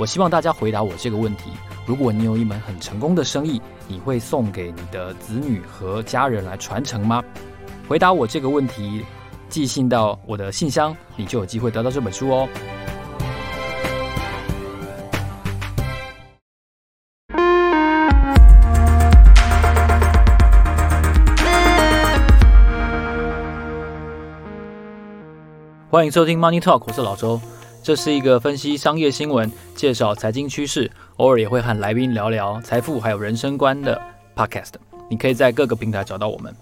我希望大家回答我这个问题。如果你有一门很成功的生意，你会送给你的子女和家人来传承吗？回答我这个问题，寄信到我的信箱，你就有机会得到这本书哦。欢迎收听 Money Talk，我是老周。这是一个分析商业新闻、介绍财经趋势，偶尔也会和来宾聊聊财富还有人生观的 podcast。你可以在各个平台找到我们。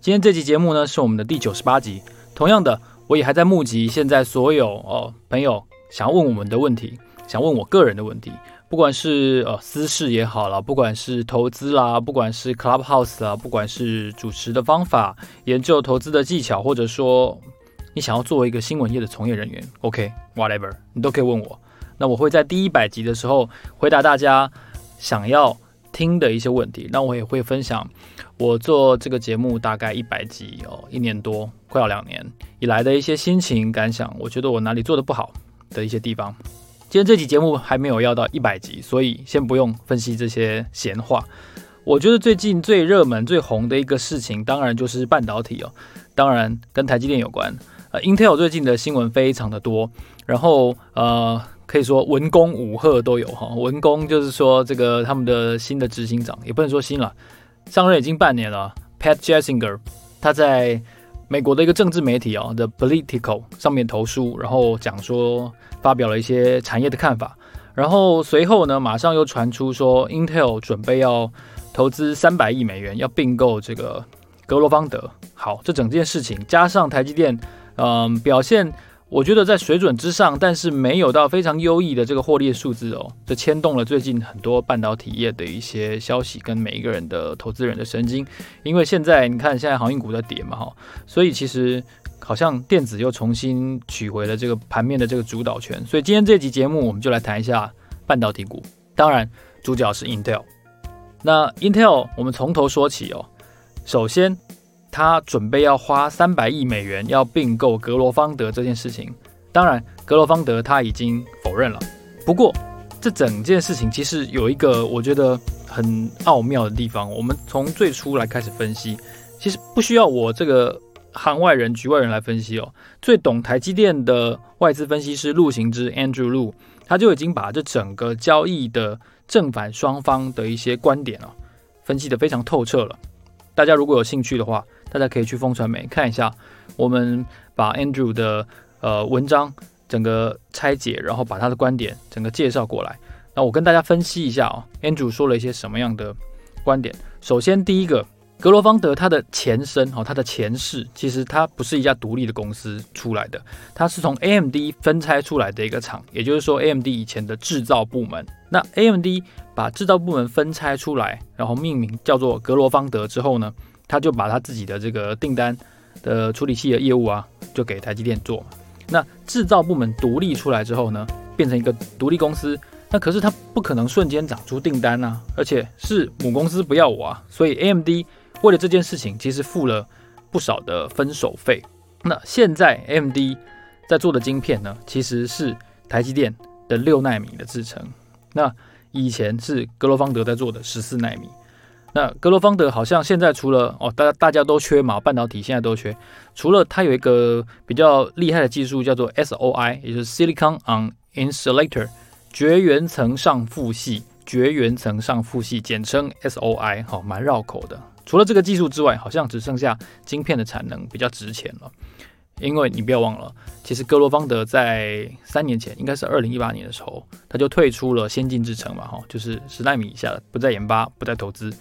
今天这期节目呢，是我们的第九十八集。同样的，我也还在募集现在所有哦朋友想要问我们的问题，想问我个人的问题，不管是呃私事也好了，不管是投资啦，不管是 Clubhouse 啊，不管是主持的方法、研究投资的技巧，或者说。你想要作为一个新闻业的从业人员，OK，whatever，你都可以问我。那我会在第一百集的时候回答大家想要听的一些问题。那我也会分享我做这个节目大概一百集哦，一年多，快要两年以来的一些心情感想。我觉得我哪里做得不好的一些地方。今天这期节目还没有要到一百集，所以先不用分析这些闲话。我觉得最近最热门、最红的一个事情，当然就是半导体哦，当然跟台积电有关。，Intel 最近的新闻非常的多，然后呃，可以说文攻武赫都有哈。文攻就是说这个他们的新的执行长也不能说新了，上任已经半年了，Pat Gelsinger，他在美国的一个政治媒体啊，The Political 上面投书，然后讲说发表了一些产业的看法，然后随后呢，马上又传出说 Intel 准备要投资三百亿美元要并购这个格罗方德。好，这整件事情加上台积电。嗯，表现我觉得在水准之上，但是没有到非常优异的这个获利数字哦，这牵动了最近很多半导体业的一些消息跟每一个人的投资人的神经，因为现在你看现在航运股在跌嘛哈，所以其实好像电子又重新取回了这个盘面的这个主导权，所以今天这集节目我们就来谈一下半导体股，当然主角是 Intel，那 Intel 我们从头说起哦，首先。他准备要花三百亿美元要并购格罗方德这件事情，当然格罗方德他已经否认了。不过这整件事情其实有一个我觉得很奥妙的地方。我们从最初来开始分析，其实不需要我这个行外人、局外人来分析哦。最懂台积电的外资分析师陆行之 Andrew Lu，他就已经把这整个交易的正反双方的一些观点啊分析得非常透彻了。大家如果有兴趣的话，大家可以去风传媒看一下，我们把 Andrew 的呃文章整个拆解，然后把他的观点整个介绍过来。那我跟大家分析一下哦，Andrew 说了一些什么样的观点。首先，第一个，格罗方德它的前身哦，它的前世其实它不是一家独立的公司出来的，它是从 AMD 分拆出来的一个厂，也就是说 AMD 以前的制造部门。那 AMD 把制造部门分拆出来，然后命名叫做格罗方德之后呢，他就把他自己的这个订单的处理器的业务啊，就给台积电做。那制造部门独立出来之后呢，变成一个独立公司。那可是他不可能瞬间长出订单啊，而且是母公司不要我啊，所以 AMD 为了这件事情，其实付了不少的分手费。那现在 AMD 在做的晶片呢，其实是台积电的六纳米的制程。那以前是格罗方德在做的十四纳米。那格罗方德好像现在除了哦，大家大家都缺嘛，半导体现在都缺。除了它有一个比较厉害的技术叫做 SOI，也就是 Silicon on Insulator，绝缘层上覆系，绝缘层上覆系，简称 SOI，好，蛮绕口的。除了这个技术之外，好像只剩下晶片的产能比较值钱了。因为你不要忘了，其实格罗方德在三年前，应该是二零一八年的时候，他就退出了先进制程嘛，哈，就是十纳米以下的，不再研发，不再投资。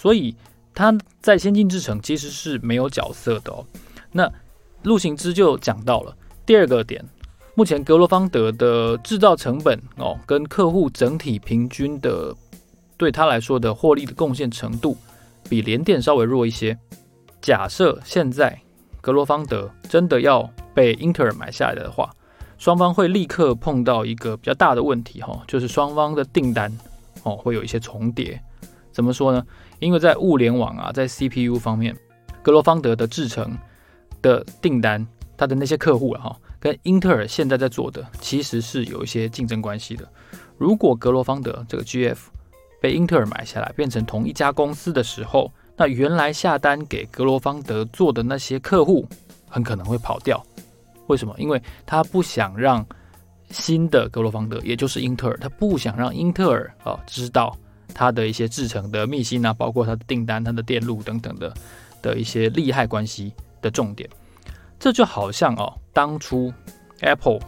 所以他在先进制程其实是没有角色的哦。那陆行之就讲到了第二个点，目前格罗方德的制造成本哦，跟客户整体平均的对他来说的获利的贡献程度比联电稍微弱一些。假设现在格罗方德真的要被英特尔买下来的话，双方会立刻碰到一个比较大的问题哈，就是双方的订单哦会有一些重叠。怎么说呢？因为在物联网啊，在 CPU 方面，格罗方德的制程的订单，它的那些客户啊哈，跟英特尔现在在做的其实是有一些竞争关系的。如果格罗方德这个 GF 被英特尔买下来，变成同一家公司的时候，那原来下单给格罗方德做的那些客户很可能会跑掉。为什么？因为他不想让新的格罗方德，也就是英特尔，他不想让英特尔啊知道它的一些制成的密芯啊，包括它的订单、它的电路等等的的一些利害关系的重点。这就好像哦，当初 Apple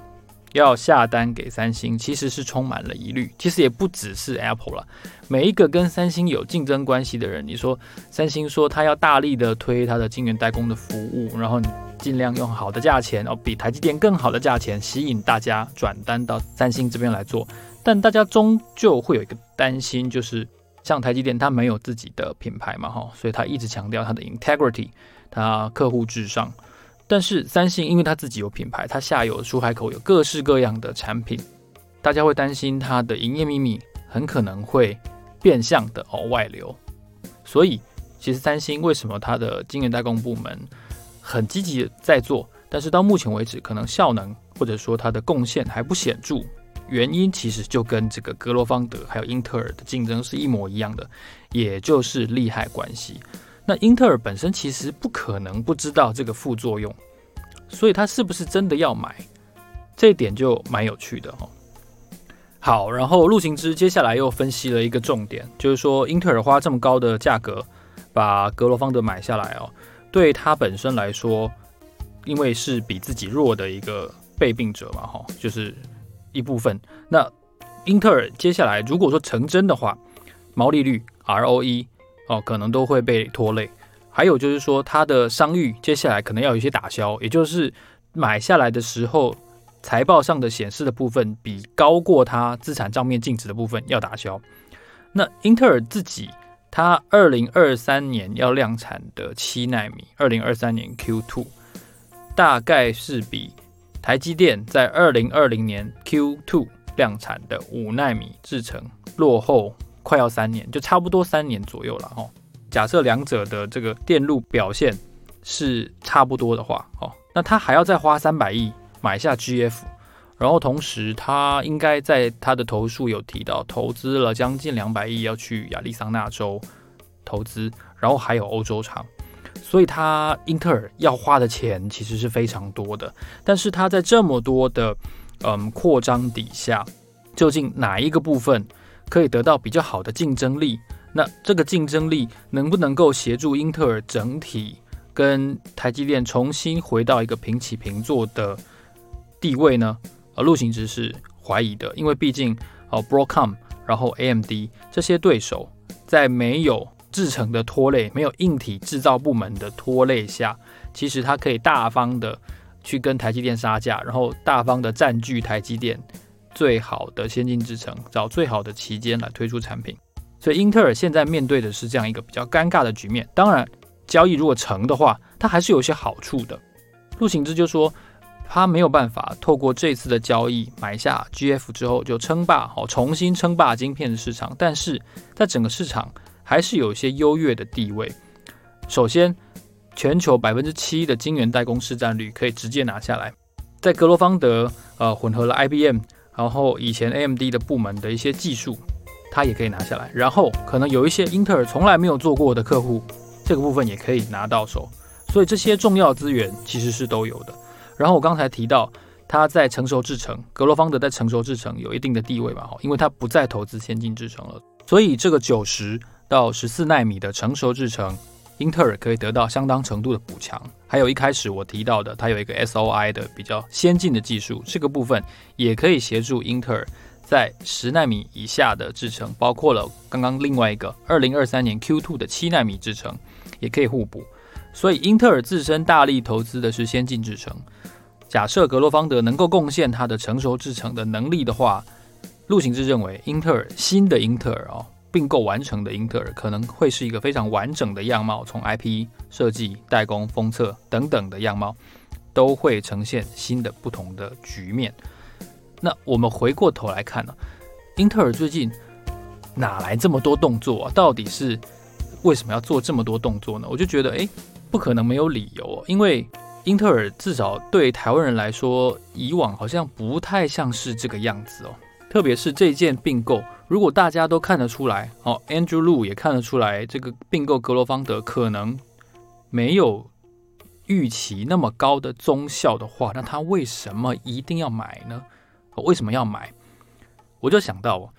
要下单给三星，其实是充满了疑虑。其实也不只是 Apple 了，每一个跟三星有竞争关系的人，你说三星说他要大力的推他的晶圆代工的服务，然后你尽量用好的价钱哦，比台积电更好的价钱吸引大家转单到三星这边来做。但大家终究会有一个担心，就是像台积电，它没有自己的品牌嘛，哈，所以它一直强调它的 integrity，它客户至上。但是三星因为它自己有品牌，它下游出海口有各式各样的产品，大家会担心它的营业秘密很可能会变相的哦外流。所以其实三星为什么它的晶圆代工部门很积极的在做，但是到目前为止可能效能或者说它的贡献还不显著，原因其实就跟这个格罗方德还有英特尔的竞争是一模一样的，也就是利害关系。那英特尔本身其实不可能不知道这个副作用，所以他是不是真的要买，这一点就蛮有趣的哦。好，然后陆行之接下来又分析了一个重点，就是说英特尔花这么高的价格把格罗方德买下来哦，对他本身来说，因为是比自己弱的一个被病者嘛，哈，就是一部分。那英特尔接下来如果说成真的话，毛利率 ROE。哦，可能都会被拖累。还有就是说，它的商誉接下来可能要有一些打消，也就是买下来的时候，财报上的显示的部分比高过它资产账面净值的部分要打消。那英特尔自己，它二零二三年要量产的七纳米，二零二三年 Q2 大概是比台积电在二零二零年 Q2 量产的五纳米制程落后。快要三年，就差不多三年左右了哦。假设两者的这个电路表现是差不多的话，哦，那他还要再花三百亿买下 GF，然后同时他应该在他的投诉有提到，投资了将近两百亿要去亚利桑那州投资，然后还有欧洲厂，所以他英特尔要花的钱其实是非常多的。但是他在这么多的嗯扩张底下，究竟哪一个部分可以得到比较好的竞争力，那这个竞争力能不能够协助英特尔整体跟台积电重新回到一个平起平坐的地位呢？呃，陆行之是怀疑的，因为毕竟呃，Broadcom 然后 AMD 这些对手在没有制程的拖累、没有硬体制造部门的拖累下，其实它可以大方的去跟台积电杀价，然后大方的占据台积电。最好的先进制程，找最好的期间来推出产品，所以英特尔现在面对的是这样一个比较尴尬的局面。当然，交易如果成的话，它还是有些好处的。陆行之就说，他没有办法透过这次的交易买下 GF 之后就称霸，好，重新称霸晶片的市场，但是在整个市场还是有一些优越的地位。首先，全球百分之七的晶圆代工市占率可以直接拿下来，在格罗方德呃混合了 IBM。然后以前 AMD 的部门的一些技术，它也可以拿下来。然后可能有一些英特尔从来没有做过的客户，这个部分也可以拿到手。所以这些重要资源其实是都有的。然后我刚才提到，它在成熟制程，格罗方德在成熟制程有一定的地位吧，哈，因为它不再投资先进制程了。所以这个九十到十四纳米的成熟制程。英特尔可以得到相当程度的补强，还有一开始我提到的，它有一个 SOI 的比较先进的技术，这个部分也可以协助英特尔在十纳米以下的制程，包括了刚刚另外一个二零二三年 Q2 的七纳米制程，也可以互补。所以英特尔自身大力投资的是先进制程。假设格罗方德能够贡献它的成熟制程的能力的话，陆行之认为英特尔新的英特尔哦，并购完成的英特尔，可能会是一个非常完整的样貌，从 IP 设计、代工、封测等等的样貌，都会呈现新的不同的局面。那我们回过头来看呢，英特尔最近哪来这么多动作啊？到底是为什么要做这么多动作呢？我就觉得，诶，不可能没有理由，因为英特尔至少对台湾人来说，以往好像不太像是这个样子哦。特别是这件并购，如果大家都看得出来，哦，Andrew Lu 也看得出来，这个并购格罗方德可能没有预期那么高的综效的话，那他为什么一定要买呢？为什么要买？我就想到，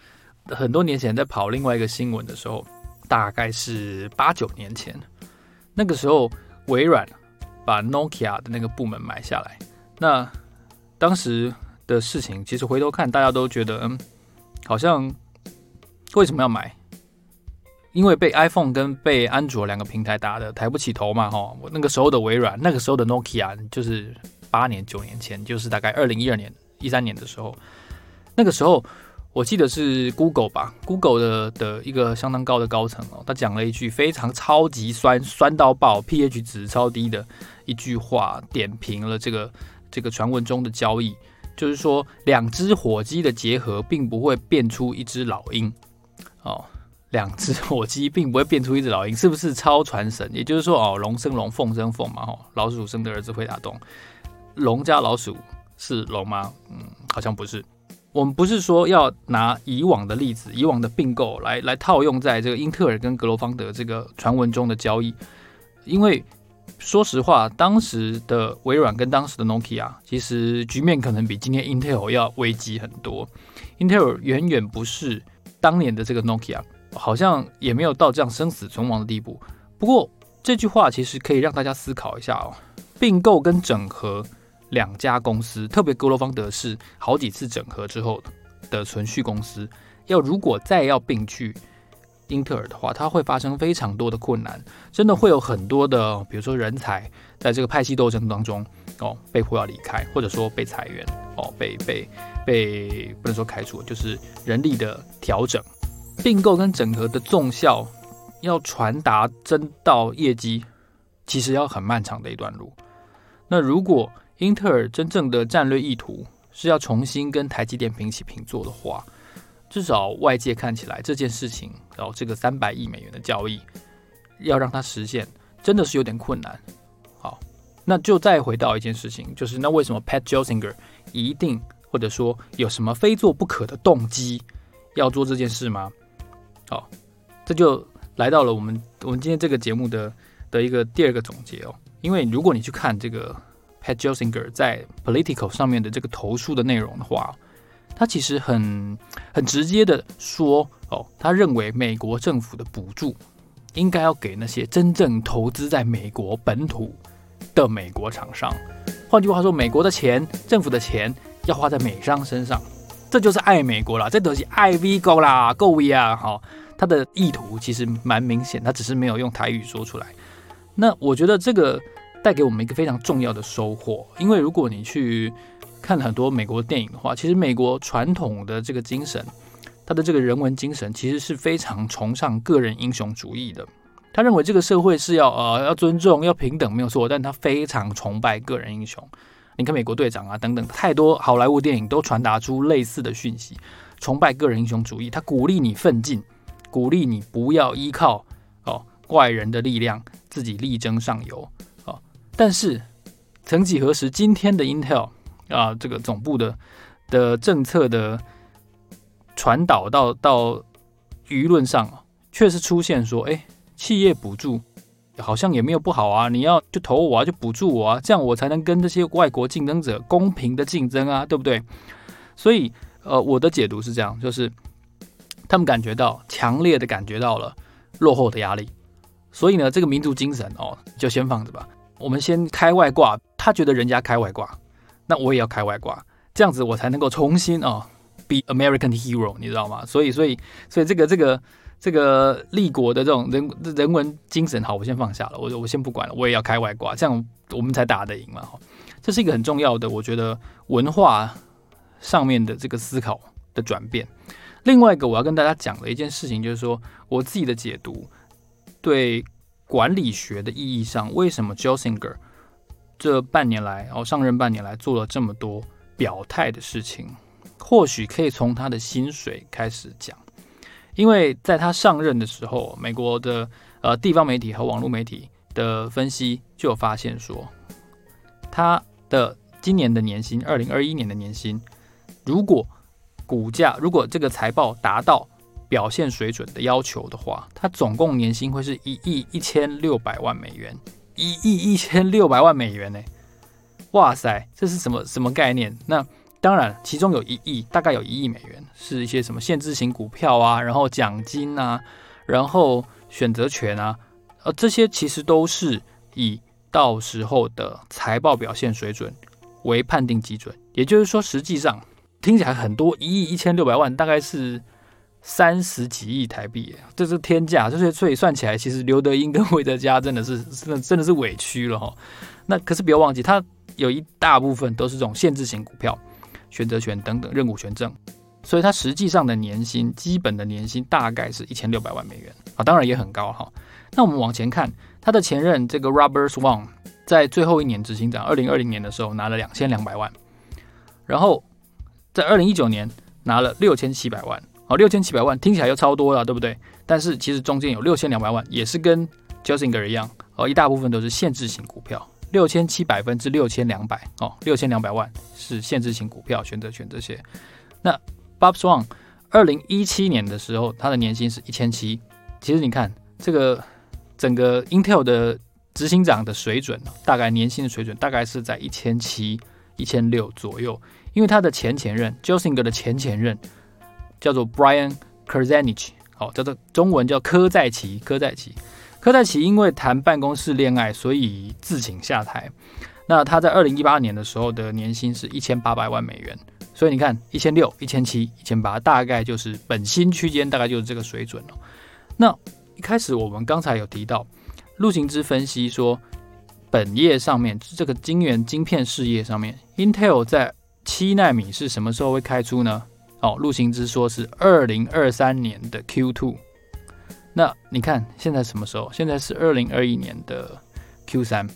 很多年前在跑另外一个新闻的时候，大概是八九年前，那个时候微软把 Nokia 的那个部门买下来，那当时。的事情，其实回头看，大家都觉得，嗯，好像为什么要买？因为被 iPhone 跟被安卓两个平台打的抬不起头嘛，哈。我那个时候的微软，那个时候的 Nokia，就是八年九年前，就是大概二零一二年、一三年的时候，那个时候我记得是 Google 吧，Google 的的一个相当高的高层哦，他讲了一句非常超级酸、酸到爆、pH 值超低的一句话，点评了这个这个传闻中的交易。就是说，两只火鸡的结合并不会变出一只老鹰哦。两只火鸡并不会变出一只老鹰，是不是超传神？也就是说，哦，龙生龙，凤生凤嘛，哦，老鼠生的儿子会打洞，龙加老鼠是龙吗？嗯，好像不是。我们不是说要拿以往的例子，以往的并购来来套用在这个英特尔跟格罗方德这个传闻中的交易，因为。说实话，当时的微软跟当时的 Nokia，其实局面可能比今天 Intel 要危机很多。Intel 远远不是当年的这个 Nokia，好像也没有到这样生死存亡的地步。不过这句话其实可以让大家思考一下哦，并购跟整合两家公司，特别格罗方德是好几次整合之后的存续公司，要如果再要并去。英特尔的话，它会发生非常多的困难，真的会有很多的，比如说人才在这个派系斗争当中哦，被迫要离开，或者说被裁员哦，被被被不能说开除，就是人力的调整，并购跟整合的综效要传达真到业绩，其实要很漫长的一段路。那如果英特尔真正的战略意图是要重新跟台积电平起平坐的话，至少外界看起来这件事情，然后这个三百亿美元的交易，要让它实现，真的是有点困难。好，那就再回到一件事情，就是那为什么 Pat Gelsinger 一定或者说有什么非做不可的动机要做这件事吗？好，这就来到了我们我们今天这个节目的的一个第二个总结哦。因为如果你去看这个 Pat Gelsinger 在 Political 上面的这个投诉的内容的话，他其实很很直接的说哦，他认为美国政府的补助应该要给那些真正投资在美国本土的美国厂商。换句话说，美国的钱，政府的钱要花在美商身上，这就是爱美国啦，这都是爱美国啦，够威啊！好，他的意图其实蛮明显，他只是没有用台语说出来。那我觉得这个带给我们一个非常重要的收获，因为如果你去。看了很多美国电影的话，其实美国传统的这个精神，他的这个人文精神，其实是非常崇尚个人英雄主义的。他认为这个社会是要呃要尊重、要平等，没有错，但他非常崇拜个人英雄。你看美国队长啊等等，太多好莱坞电影都传达出类似的讯息，崇拜个人英雄主义。他鼓励你奋进，鼓励你不要依靠哦外人的力量，自己力争上游哦。但是曾几何时，今天的 Intel。啊，这个总部的的政策的传导到到舆论上，确实出现说，哎，企业补助好像也没有不好啊，你要就投我啊，就补助我啊，这样我才能跟这些外国竞争者公平的竞争啊，对不对？所以，呃，我的解读是这样，就是他们感觉到强烈的感觉到了落后的压力，所以呢，这个民族精神哦，就先放着吧，我们先开外挂，他觉得人家开外挂。那我也要开外挂，这样子我才能够重新哦，be American hero，你知道吗？所以，所以，所以这个这个这个立国的这种人人文精神，好，我先放下了，我我先不管了，我也要开外挂，这样我们才打得赢嘛。这是一个很重要的，我觉得文化上面的这个思考的转变。另外一个我要跟大家讲的一件事情，就是说我自己的解读，对管理学的意义上，为什么 Gelsinger 这半年来哦上任半年来做了这么多表态的事情，或许可以从他的薪水开始讲，因为在他上任的时候，美国的呃地方媒体和网络媒体的分析就有发现说，他的今年的年薪，二零二一年的年薪，如果股价如果这个财报达到表现水准的要求的话，他总共年薪会是一亿一千六百万美元，一亿一千六百万美元呢！哇塞，这是什么什么概念？那当然，其中有一亿，大概有一亿美元是一些什么限制型股票啊，然后奖金啊，然后选择权啊，呃，这些其实都是以到时候的财报表现水准为判定基准，也就是说，实际上。听起来很多，一亿一千六百万，大概是三十几亿台币，这是天价。就是所以算起来，其实刘德英跟韦德嘉真的是 真的真的是委屈了哈。那可是不要忘记，他有一大部分都是这种限制型股票、选择权等等认股权证，所以他实际上的年薪，基本的年薪大概是一千六百万美元啊，当然也很高哈。那我们往前看，他的前任这个 Robert Swan 在最后一年执行长，二零二零年的时候拿了两千两百万，然后。在二零一九年拿了六千七百万，好，六千七百万听起来又超多了，对不对？但是其实中间有六千两百万，也是跟 Gelsinger 一样，哦，一大部分都是限制型股票，六千七百分之六千两百，哦，六千两百万是限制型股票、选择权这些。那 Bob Swan 二零一七年的时候，他的年薪是一千七。其实你看这个整个 Intel 的执行长的水准，大概年薪的水准大概是在一千七、一千六左右。因为他的前前任，Gelsinger 的前前任叫做 Brian Krzanich，好，叫做中文叫科在奇，科在奇，科在奇因为谈办公室恋爱，所以自请下台。那他在二零一八年的时候的年薪是一千八百万美元，所以你看一千六、一千七、一千八，大概就是本薪区间，大概就是这个水准了。那一开始我们刚才有提到，陆行之分析说，本业上面这个晶圆晶片事业上面，Intel 在七纳米是什么时候会开出呢？哦，陆行之说是二零二三年的 Q2。那你看现在什么时候？现在是二零二一年的 Q3，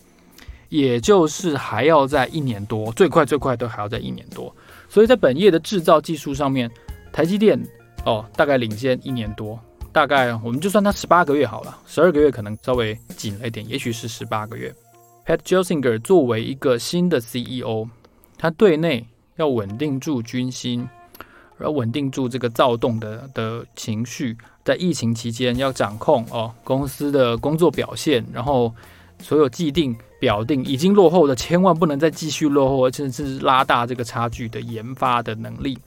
也就是还要在一年多，最快最快都还要在一年多。所以在本业的制造技术上面，台积电哦大概领先一年多，大概我们就算它十八个月好了，十二个月可能稍微紧了一点，也许是十八个月。Pat Gelsinger 作为一个新的 CEO，他对内。要稳定住军心，要稳定住这个躁动的的情绪，在疫情期间要掌控哦公司的工作表现，然后所有既定表定已经落后的，千万不能再继续落后，甚至是拉大这个差距的研发的能力。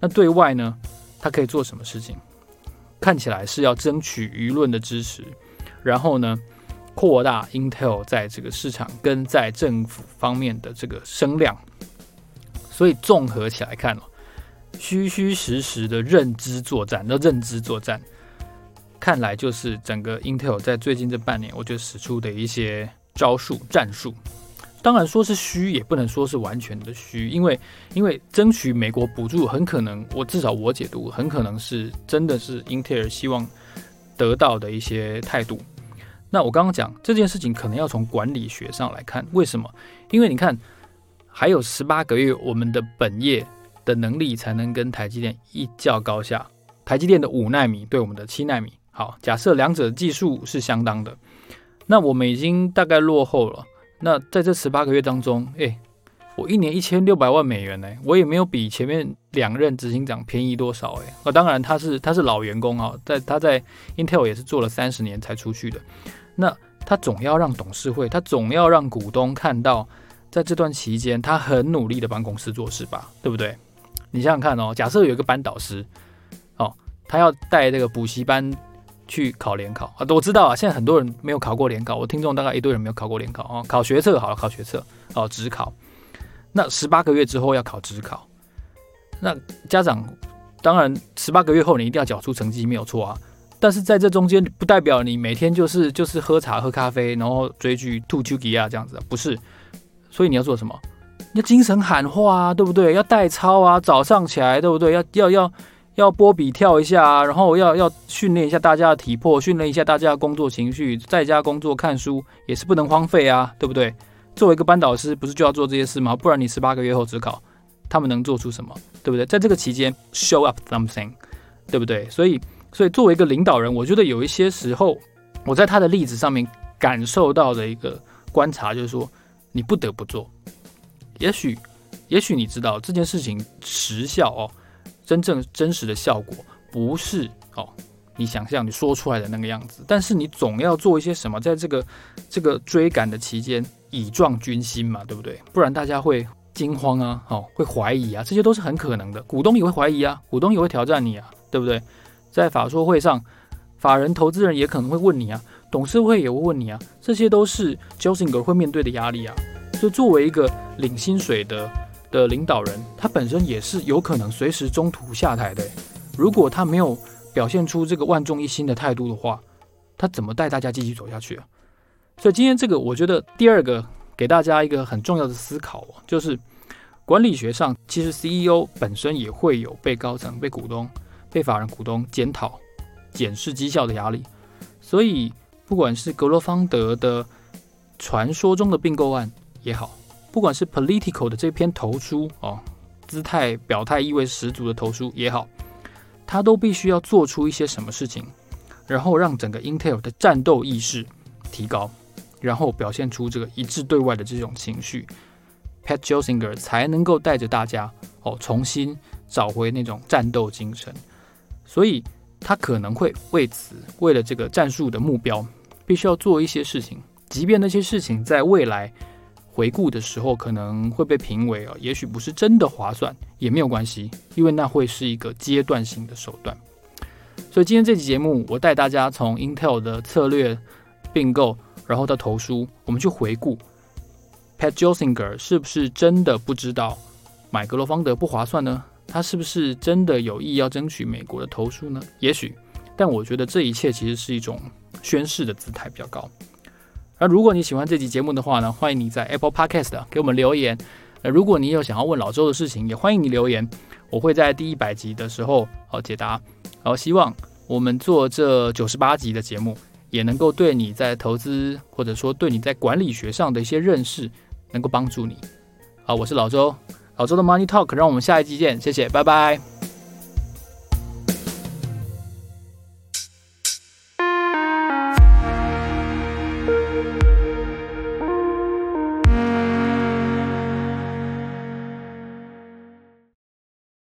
那对外呢，他可以做什么事情？看起来是要争取舆论的支持，然后呢，扩大 Intel 在这个市场跟在政府方面的这个声量。所以综合起来看哦，虚虚实实的认知作战，那认知作战，看来就是整个 Intel 在最近这半年，我觉得使出的一些招数战术。当然说是虚，也不能说是完全的虚，因为因为争取美国补助，很可能我至少我解读，很可能是真的是英特尔希望得到的一些态度。那我刚刚讲这件事情，可能要从管理学上来看，为什么？因为你看。还有十八个月，我们的本业的能力才能跟台积电一较高下。台积电的五纳米对我们的七纳米，好，假设两者技术是相当的，那我们已经大概落后了。那在这十八个月当中，诶，我一年一千六百万美元呢，我也没有比前面两任执行长便宜多少诶。啊，当然他是他是老员工啊，在他在 Intel 也是做了三十年才出去的。那他总要让董事会，他总要让股东看到。在这段期间，他很努力的帮公司做事吧，对不对？你想想看哦，假设有一个班导师，哦，他要带这个补习班去考联考啊，我知道啊，现在很多人没有考过联考，我听众大概一堆人没有考过联考哦，考学测好了，考学测哦，指考，那十八个月之后要考指考，那家长当然十八个月后你一定要缴出成绩没有错啊，但是在这中间不代表你每天就是就是喝茶喝咖啡，然后追剧吐丘吉亚这样子，不是。所以你要做什么？要精神喊话啊，对不对？要带操啊，早上起来，对不对？要要要要波比跳一下啊，然后要要训练一下大家的体魄，训练一下大家的工作情绪，在家工作看书也是不能荒废啊，对不对？作为一个班导师，不是就要做这些事吗？不然你十八个月后只考，他们能做出什么？对不对？在这个期间，show up something，对不对？所以，所以作为一个领导人，我觉得有一些时候，我在他的例子上面感受到的一个观察，就是说，你不得不做。也许，也许你知道这件事情实效哦。真正真实的效果不是哦，你想象你说出来的那个样子，但是你总要做一些什么，在这个这个追赶的期间，以壮军心嘛，对不对？不然大家会惊慌啊，哦，会怀疑啊，这些都是很可能的。股东也会怀疑啊，股东也会挑战你啊，对不对？在法说会上，法人投资人也可能会问你啊，董事会也会问你啊，这些都是 Gelsinger 会面对的压力啊。所以作为一个领薪水的。的领导人，他本身也是有可能随时中途下台的。如果他没有表现出这个万众一心的态度的话，他怎么带大家继续走下去啊？所以今天这个，我觉得第二个给大家一个很重要的思考，就是管理学上，其实 CEO 本身也会有被高层、被股东、被法人股东检讨、检视绩效的压力。所以，不管是格罗方德的传说中的并购案也好。不管是 political 的这篇投书哦，姿态表态意味十足的投书也好，他都必须要做出一些什么事情，然后让整个 Intel 的战斗意识提高，然后表现出这个一致对外的这种情绪，Pat Gelsinger 才能够带着大家哦重新找回那种战斗精神。所以他可能会为此，为了这个战术的目标，必须要做一些事情，即便那些事情在未来。回顾的时候可能会被评为啊，也许不是真的划算，也没有关系，因为那会是一个阶段性的手段。所以今天这期节目，我带大家从 Intel 的策略并购，然后到投书，我们去回顾 Pat jelsinger 是不是真的不知道买格罗方德不划算呢？他是不是真的有意要争取美国的投书呢？也许，但我觉得这一切其实是一种宣示的姿态比较高。而如果你喜欢这期节目的话呢，欢迎你在 Apple Podcast 给我们留言。呃，如果你有想要问老周的事情，也欢迎你留言，我会在第一百集的时候好解答。好，希望我们做这九十八集的节目，也能够对你在投资或者说对你在管理学上的一些认识，能够帮助你。好，我是老周，老周的 Money Talk，让我们下一集见，谢谢，拜拜。